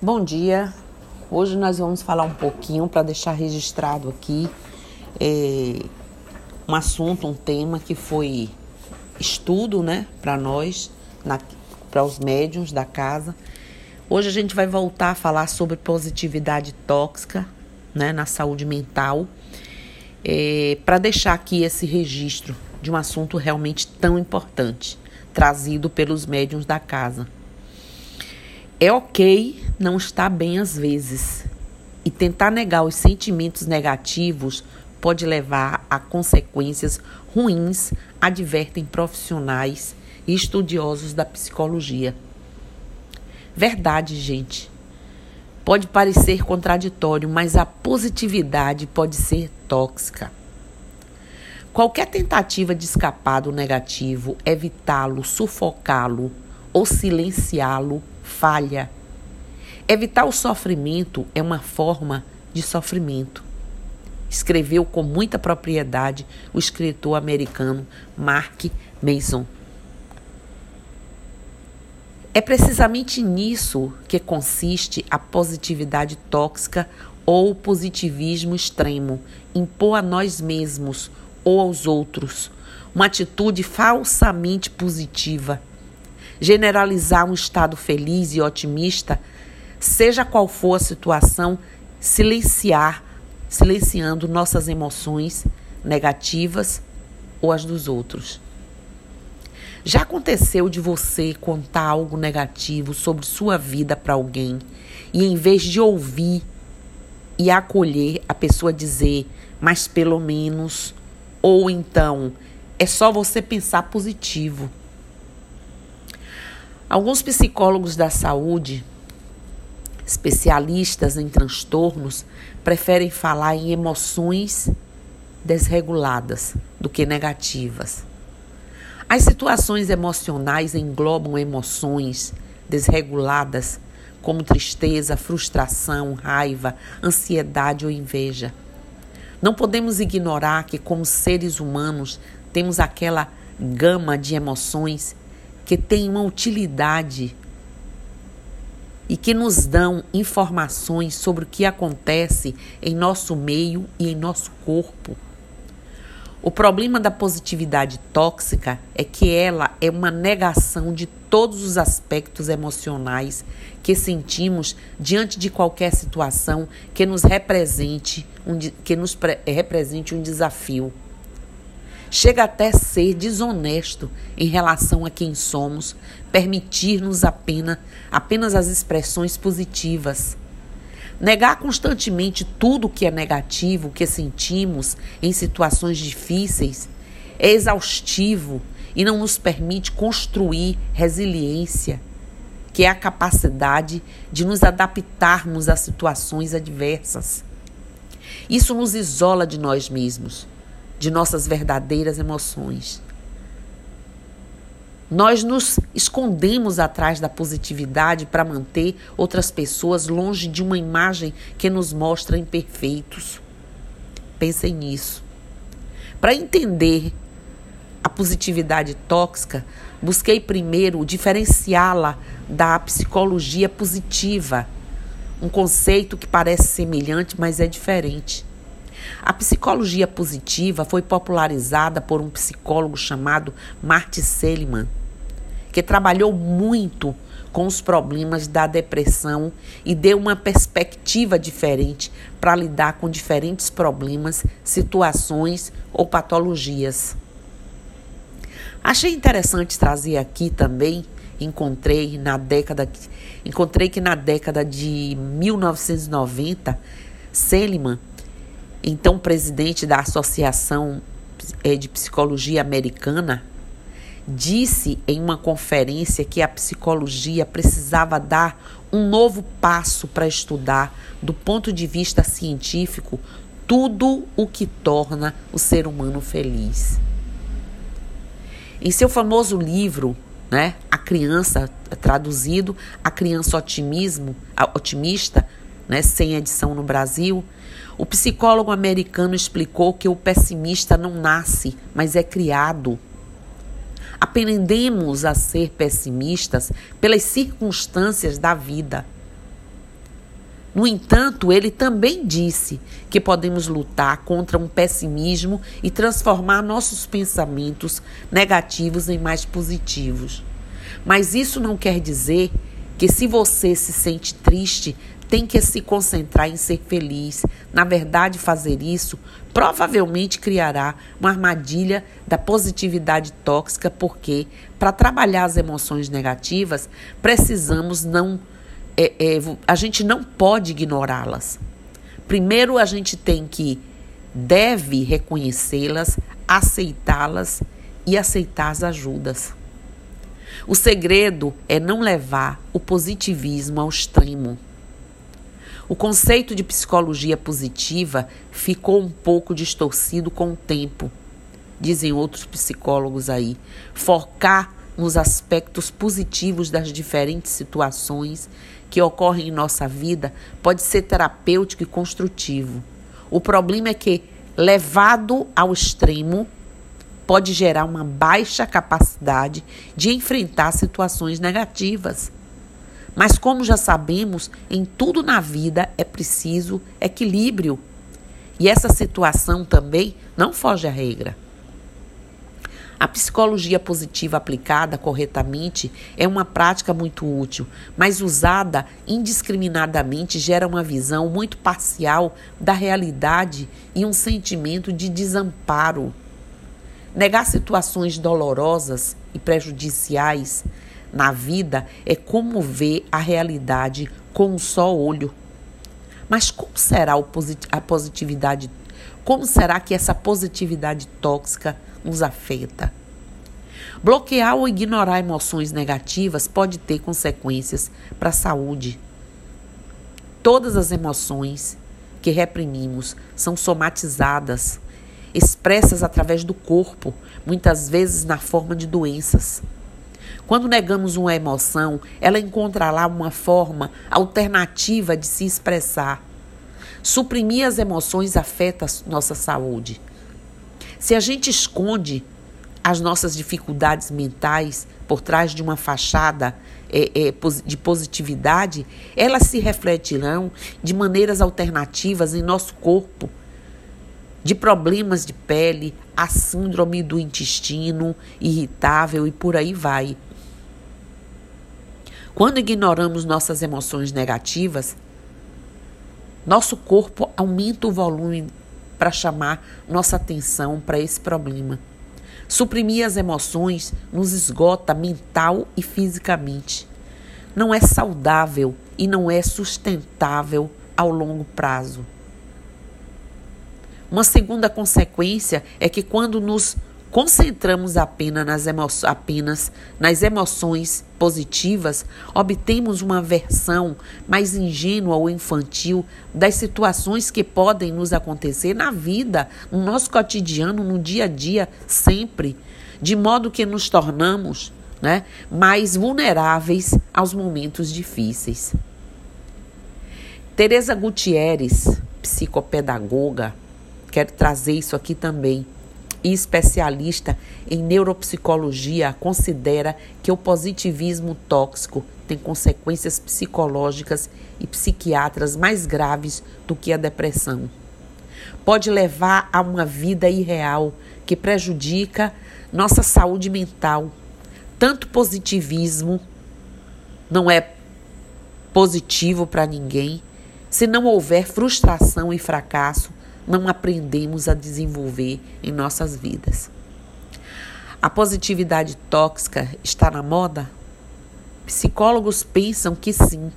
Bom dia. Hoje nós vamos falar um pouquinho para deixar registrado aqui é, um assunto, um tema que foi estudo, né, para nós, para os médiums da casa. Hoje a gente vai voltar a falar sobre positividade tóxica, né, na saúde mental, é, para deixar aqui esse registro de um assunto realmente tão importante, trazido pelos médiums da casa. É ok não estar bem às vezes, e tentar negar os sentimentos negativos pode levar a consequências ruins, advertem profissionais e estudiosos da psicologia. Verdade, gente. Pode parecer contraditório, mas a positividade pode ser tóxica. Qualquer tentativa de escapar do negativo, evitá-lo, sufocá-lo ou silenciá-lo falha. Evitar o sofrimento é uma forma de sofrimento. Escreveu com muita propriedade o escritor americano Mark Mason. É precisamente nisso que consiste a positividade tóxica ou positivismo extremo, impor a nós mesmos ou aos outros uma atitude falsamente positiva generalizar um estado feliz e otimista, seja qual for a situação, silenciar, silenciando nossas emoções negativas ou as dos outros. Já aconteceu de você contar algo negativo sobre sua vida para alguém e em vez de ouvir e acolher a pessoa dizer, mas pelo menos, ou então, é só você pensar positivo. Alguns psicólogos da saúde, especialistas em transtornos, preferem falar em emoções desreguladas do que negativas. As situações emocionais englobam emoções desreguladas, como tristeza, frustração, raiva, ansiedade ou inveja. Não podemos ignorar que, como seres humanos, temos aquela gama de emoções que têm uma utilidade e que nos dão informações sobre o que acontece em nosso meio e em nosso corpo. O problema da positividade tóxica é que ela é uma negação de todos os aspectos emocionais que sentimos diante de qualquer situação que nos represente um, que nos represente um desafio. Chega até ser desonesto em relação a quem somos, permitir-nos apenas, apenas as expressões positivas. Negar constantemente tudo o que é negativo, que sentimos em situações difíceis, é exaustivo e não nos permite construir resiliência, que é a capacidade de nos adaptarmos a situações adversas. Isso nos isola de nós mesmos de nossas verdadeiras emoções. Nós nos escondemos atrás da positividade para manter outras pessoas longe de uma imagem que nos mostra imperfeitos. Pensem nisso. Para entender a positividade tóxica, busquei primeiro diferenciá-la da psicologia positiva, um conceito que parece semelhante, mas é diferente. A psicologia positiva foi popularizada por um psicólogo chamado Marty Seligman, que trabalhou muito com os problemas da depressão e deu uma perspectiva diferente para lidar com diferentes problemas, situações ou patologias. Achei interessante trazer aqui também, encontrei na década encontrei que na década de 1990 Seligman então presidente da Associação eh, de Psicologia Americana, disse em uma conferência que a psicologia precisava dar um novo passo para estudar, do ponto de vista científico, tudo o que torna o ser humano feliz. Em seu famoso livro, né, A Criança, traduzido, A Criança Otimismo, Otimista, né, sem edição no Brasil, o psicólogo americano explicou que o pessimista não nasce, mas é criado. Aprendemos a ser pessimistas pelas circunstâncias da vida. No entanto, ele também disse que podemos lutar contra um pessimismo e transformar nossos pensamentos negativos em mais positivos. Mas isso não quer dizer que se você se sente triste, tem que se concentrar em ser feliz. Na verdade, fazer isso provavelmente criará uma armadilha da positividade tóxica, porque para trabalhar as emoções negativas, precisamos não é, é, a gente não pode ignorá-las. Primeiro, a gente tem que deve reconhecê-las, aceitá-las e aceitar as ajudas. O segredo é não levar o positivismo ao extremo. O conceito de psicologia positiva ficou um pouco distorcido com o tempo, dizem outros psicólogos aí. Focar nos aspectos positivos das diferentes situações que ocorrem em nossa vida pode ser terapêutico e construtivo. O problema é que, levado ao extremo, pode gerar uma baixa capacidade de enfrentar situações negativas. Mas, como já sabemos, em tudo na vida é preciso equilíbrio. E essa situação também não foge à regra. A psicologia positiva aplicada corretamente é uma prática muito útil, mas usada indiscriminadamente gera uma visão muito parcial da realidade e um sentimento de desamparo. Negar situações dolorosas e prejudiciais na vida é como ver a realidade com um só olho. Mas como será a positividade? Como será que essa positividade tóxica nos afeta? Bloquear ou ignorar emoções negativas pode ter consequências para a saúde. Todas as emoções que reprimimos são somatizadas, expressas através do corpo, muitas vezes na forma de doenças. Quando negamos uma emoção, ela encontra lá uma forma alternativa de se expressar. Suprimir as emoções afeta nossa saúde. Se a gente esconde as nossas dificuldades mentais por trás de uma fachada é, é, de positividade, elas se refletirão de maneiras alternativas em nosso corpo, de problemas de pele, a síndrome do intestino irritável e por aí vai. Quando ignoramos nossas emoções negativas, nosso corpo aumenta o volume para chamar nossa atenção para esse problema. Suprimir as emoções nos esgota mental e fisicamente. Não é saudável e não é sustentável ao longo prazo. Uma segunda consequência é que quando nos concentramos apenas nas, emo apenas nas emoções positivas, obtemos uma versão mais ingênua ou infantil das situações que podem nos acontecer na vida, no nosso cotidiano, no dia a dia, sempre, de modo que nos tornamos né, mais vulneráveis aos momentos difíceis. Teresa Gutierrez, psicopedagoga, quero trazer isso aqui também e especialista em neuropsicologia considera que o positivismo tóxico tem consequências psicológicas e psiquiátricas mais graves do que a depressão. Pode levar a uma vida irreal que prejudica nossa saúde mental. Tanto positivismo não é positivo para ninguém se não houver frustração e fracasso não aprendemos a desenvolver em nossas vidas. A positividade tóxica está na moda? Psicólogos pensam que sim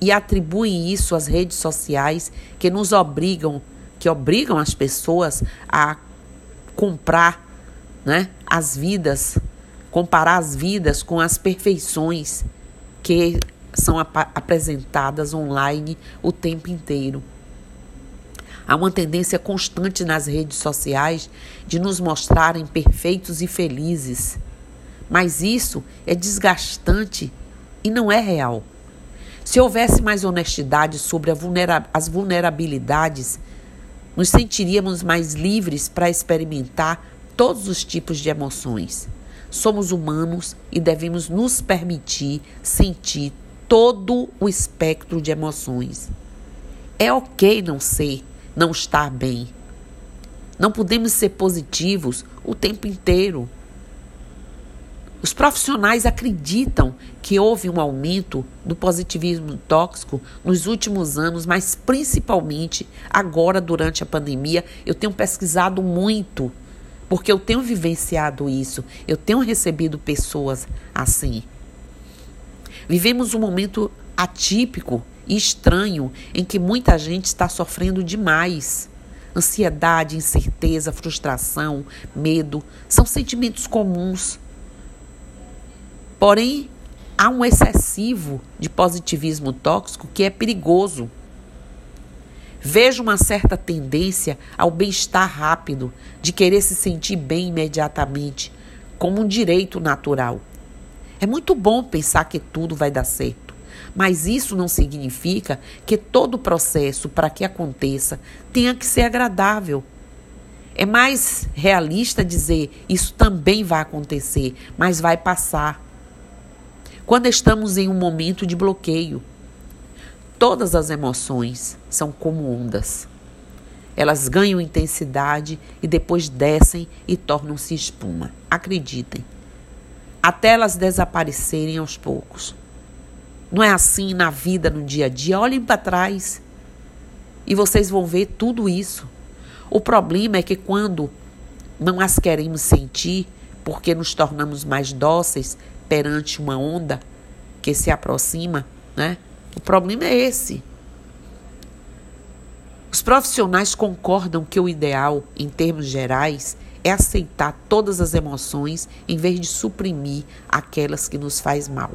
e atribuem isso às redes sociais que nos obrigam, que obrigam as pessoas a comprar, né, as vidas, comparar as vidas com as perfeições que são ap apresentadas online o tempo inteiro. Há uma tendência constante nas redes sociais de nos mostrarem perfeitos e felizes. Mas isso é desgastante e não é real. Se houvesse mais honestidade sobre vulnera as vulnerabilidades, nos sentiríamos mais livres para experimentar todos os tipos de emoções. Somos humanos e devemos nos permitir sentir todo o espectro de emoções. É ok não ser, não estar bem. Não podemos ser positivos o tempo inteiro. Os profissionais acreditam que houve um aumento do positivismo tóxico nos últimos anos, mas principalmente agora durante a pandemia. Eu tenho pesquisado muito, porque eu tenho vivenciado isso, eu tenho recebido pessoas assim. Vivemos um momento atípico e estranho em que muita gente está sofrendo demais. Ansiedade, incerteza, frustração, medo são sentimentos comuns Porém, há um excessivo de positivismo tóxico que é perigoso. Vejo uma certa tendência ao bem-estar rápido, de querer se sentir bem imediatamente, como um direito natural. É muito bom pensar que tudo vai dar certo, mas isso não significa que todo o processo para que aconteça tenha que ser agradável. É mais realista dizer isso também vai acontecer, mas vai passar quando estamos em um momento de bloqueio. Todas as emoções são como ondas. Elas ganham intensidade e depois descem e tornam-se espuma. Acreditem. Até elas desaparecerem aos poucos. Não é assim na vida, no dia a dia. Olhem para trás e vocês vão ver tudo isso. O problema é que quando não as queremos sentir, porque nos tornamos mais dóceis, perante uma onda que se aproxima, né? O problema é esse. Os profissionais concordam que o ideal, em termos gerais, é aceitar todas as emoções em vez de suprimir aquelas que nos faz mal.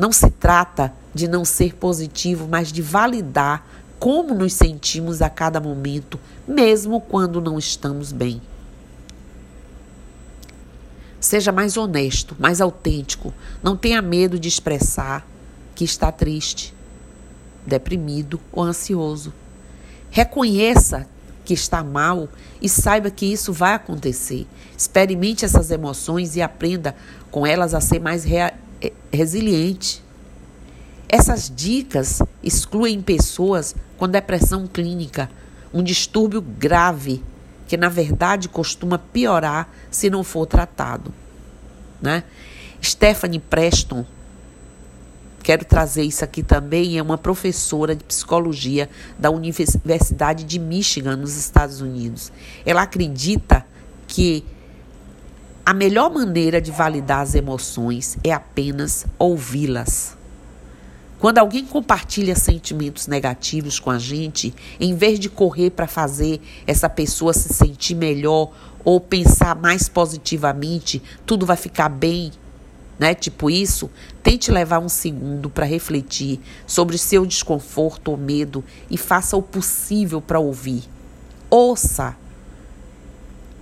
Não se trata de não ser positivo, mas de validar como nos sentimos a cada momento, mesmo quando não estamos bem. Seja mais honesto, mais autêntico. Não tenha medo de expressar que está triste, deprimido ou ansioso. Reconheça que está mal e saiba que isso vai acontecer. Experimente essas emoções e aprenda com elas a ser mais rea- resiliente. Essas dicas excluem pessoas com depressão clínica, um distúrbio grave que na verdade costuma piorar se não for tratado. Né? Stephanie Preston, quero trazer isso aqui também, é uma professora de psicologia da Universidade de Michigan, nos Estados Unidos. Ela acredita que a melhor maneira de validar as emoções é apenas ouvi-las. Quando alguém compartilha sentimentos negativos com a gente, em vez de correr para fazer essa pessoa se sentir melhor ou pensar mais positivamente, tudo vai ficar bem, né? Tipo isso, tente levar um segundo para refletir sobre seu desconforto ou medo e faça o possível para ouvir. Ouça.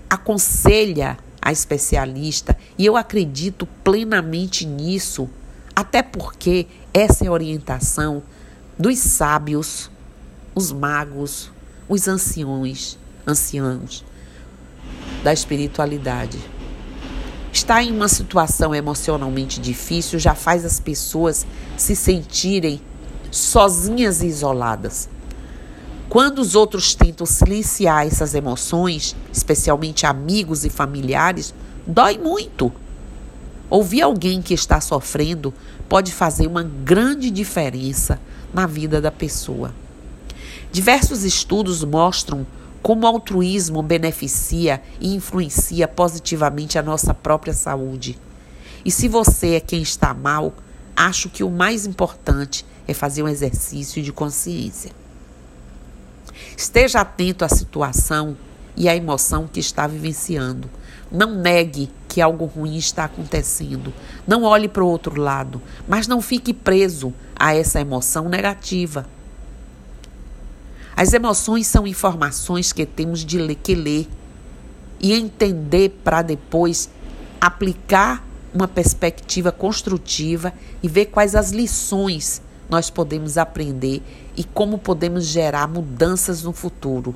Aconselha a especialista e eu acredito plenamente nisso até porque essa é a orientação dos sábios, os magos, os anciões, anciãos da espiritualidade. Estar em uma situação emocionalmente difícil já faz as pessoas se sentirem sozinhas e isoladas. Quando os outros tentam silenciar essas emoções, especialmente amigos e familiares, dói muito. Ouvir alguém que está sofrendo pode fazer uma grande diferença na vida da pessoa. Diversos estudos mostram como o altruísmo beneficia e influencia positivamente a nossa própria saúde. E se você é quem está mal, acho que o mais importante é fazer um exercício de consciência. Esteja atento à situação e à emoção que está vivenciando. Não negue que algo ruim está acontecendo. Não olhe para o outro lado, mas não fique preso a essa emoção negativa. As emoções são informações que temos de ler, que ler e entender para depois aplicar uma perspectiva construtiva e ver quais as lições nós podemos aprender e como podemos gerar mudanças no futuro.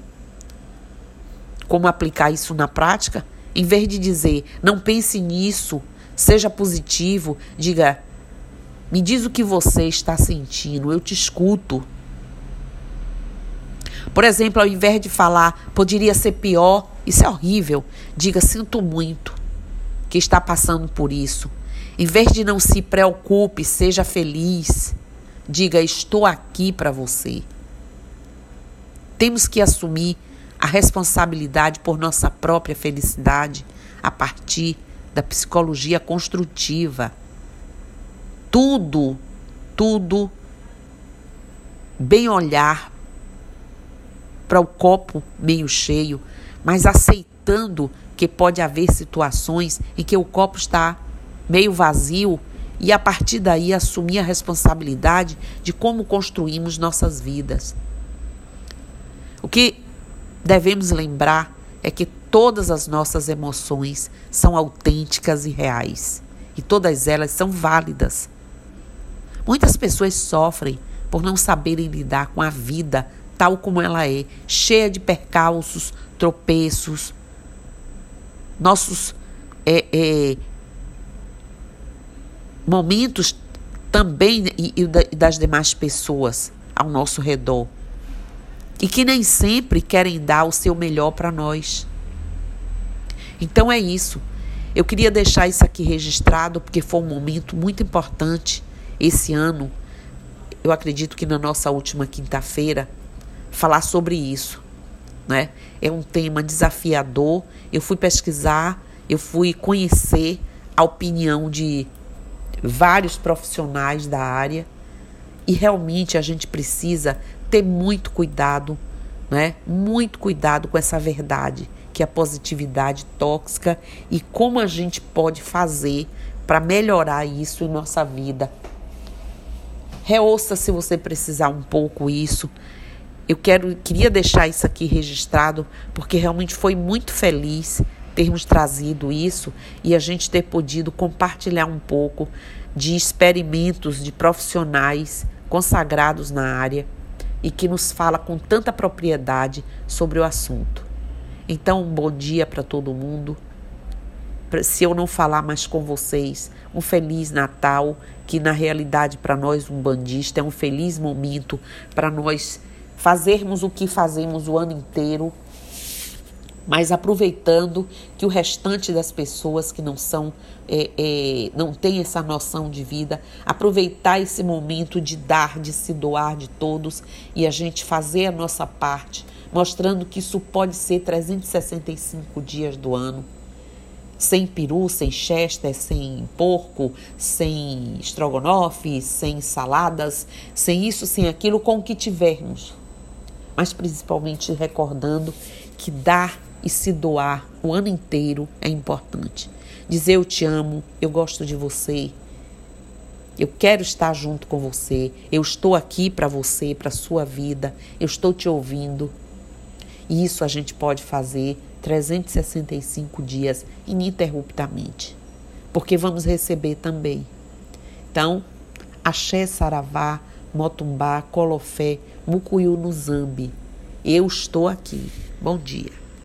Como aplicar isso na prática? Em vez de dizer, não pense nisso, seja positivo, diga, me diz o que você está sentindo, eu te escuto. Por exemplo, ao invés de falar poderia ser pior, isso é horrível, diga sinto muito que está passando por isso. Em vez de não se preocupe, seja feliz. Diga estou aqui para você. Temos que assumir a responsabilidade por nossa própria felicidade a partir da psicologia construtiva. Tudo, tudo bem olhar para o copo meio cheio, mas aceitando que pode haver situações em que o copo está meio vazio e a partir daí assumir a responsabilidade de como construímos nossas vidas. O que devemos lembrar é que todas as nossas emoções são autênticas e reais e todas elas são válidas. Muitas pessoas sofrem por não saberem lidar com a vida tal como ela é, cheia de percalços, tropeços. Nossos é, é, momentos também e, e das demais pessoas ao nosso redor. E que nem sempre querem dar o seu melhor para nós. Então é isso. Eu queria deixar isso aqui registrado porque foi um momento muito importante esse ano. Eu acredito que na nossa última quinta-feira falar sobre isso, né? É um tema desafiador. Eu fui pesquisar, eu fui conhecer a opinião de vários profissionais da área e realmente a gente precisa ter muito cuidado, né? Muito cuidado com essa verdade que é a positividade tóxica e como a gente pode fazer para melhorar isso em nossa vida. Reouça se você precisar um pouco isso. Eu quero, queria deixar isso aqui registrado porque realmente foi muito feliz termos trazido isso e a gente ter podido compartilhar um pouco de experimentos de profissionais consagrados na área e que nos fala com tanta propriedade sobre o assunto. Então, um bom dia para todo mundo. Se eu não falar mais com vocês, um feliz Natal, que na realidade para nós um bandista é um feliz momento para nós fazermos o que fazemos o ano inteiro mas aproveitando que o restante das pessoas que não são, é, é, não tem essa noção de vida, aproveitar esse momento de dar, de se doar de todos e a gente fazer a nossa parte, mostrando que isso pode ser 365 dias do ano. Sem peru, sem chester, sem porco, sem estrogonofe, sem saladas, sem isso, sem aquilo, com o que tivermos. Mas principalmente recordando que dar e se doar o ano inteiro é importante. Dizer eu te amo, eu gosto de você, eu quero estar junto com você, eu estou aqui para você, para sua vida, eu estou te ouvindo. E isso a gente pode fazer 365 dias ininterruptamente, porque vamos receber também. Então, Axé Saravá, Motumbá, Colofé, Mucuyu no Zambi. Eu estou aqui. Bom dia.